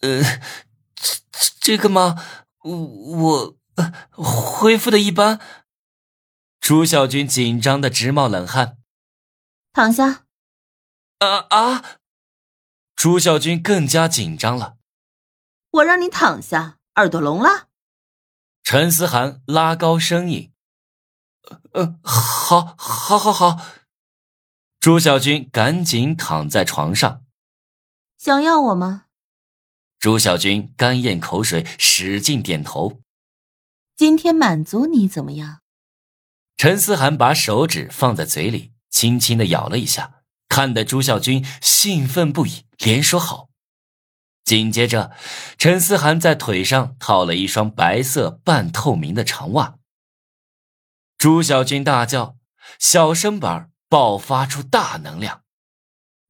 呃，这这个吗？我我恢复的一般。朱小军紧张的直冒冷汗。躺下。啊啊！朱小军更加紧张了。我让你躺下，耳朵聋了？陈思涵拉高声音：“呃，好，好，好，好。”朱小军赶紧躺在床上。想要我吗？朱小军干咽口水，使劲点头。今天满足你怎么样？陈思涵把手指放在嘴里，轻轻的咬了一下，看得朱小军兴奋不已，连说好。紧接着，陈思涵在腿上套了一双白色半透明的长袜。朱小军大叫，小身板爆发出大能量。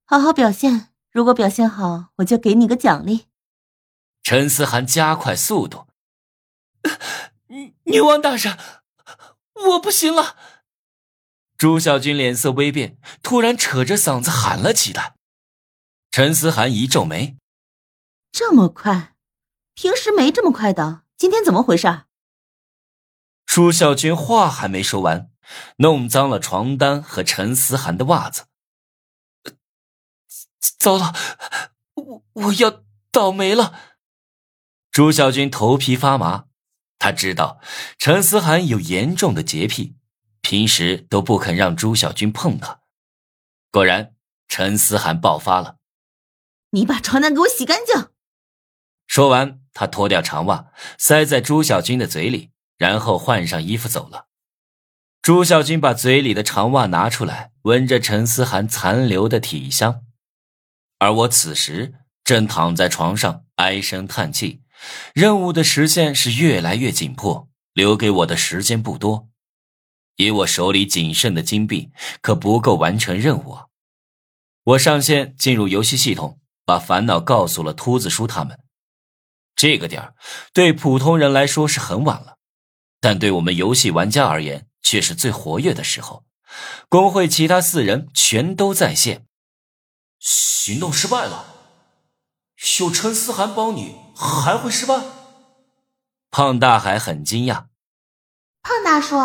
好好表现，如果表现好，我就给你个奖励。陈思涵加快速度。女女王大人。我不行了！朱小军脸色微变，突然扯着嗓子喊了起来。陈思涵一皱眉：“这么快？平时没这么快的，今天怎么回事？”朱小军话还没说完，弄脏了床单和陈思涵的袜子。糟了，我我要倒霉了！朱小军头皮发麻。他知道陈思涵有严重的洁癖，平时都不肯让朱小军碰他。果然，陈思涵爆发了：“你把床单给我洗干净！”说完，他脱掉长袜塞在朱小军的嘴里，然后换上衣服走了。朱小军把嘴里的长袜拿出来，闻着陈思涵残留的体香，而我此时正躺在床上唉声叹气。任务的实现是越来越紧迫，留给我的时间不多。以我手里仅剩的金币，可不够完成任务啊。我上线进入游戏系统，把烦恼告诉了秃子叔他们。这个点儿对普通人来说是很晚了，但对我们游戏玩家而言却是最活跃的时候。工会其他四人全都在线。行动失败了。有陈思涵帮你，还会失败？胖大海很惊讶。胖大叔，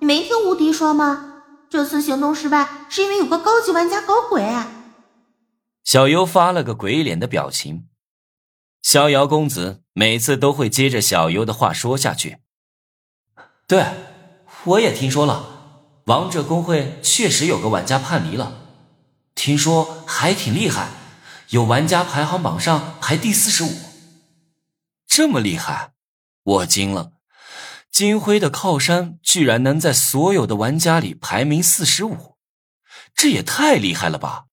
你没听无敌说吗？这次行动失败是因为有个高级玩家搞鬼。小优发了个鬼脸的表情。逍遥公子每次都会接着小优的话说下去。对，我也听说了，王者公会确实有个玩家叛离了，听说还挺厉害。有玩家排行榜上排第四十五，这么厉害，我惊了。金辉的靠山居然能在所有的玩家里排名四十五，这也太厉害了吧！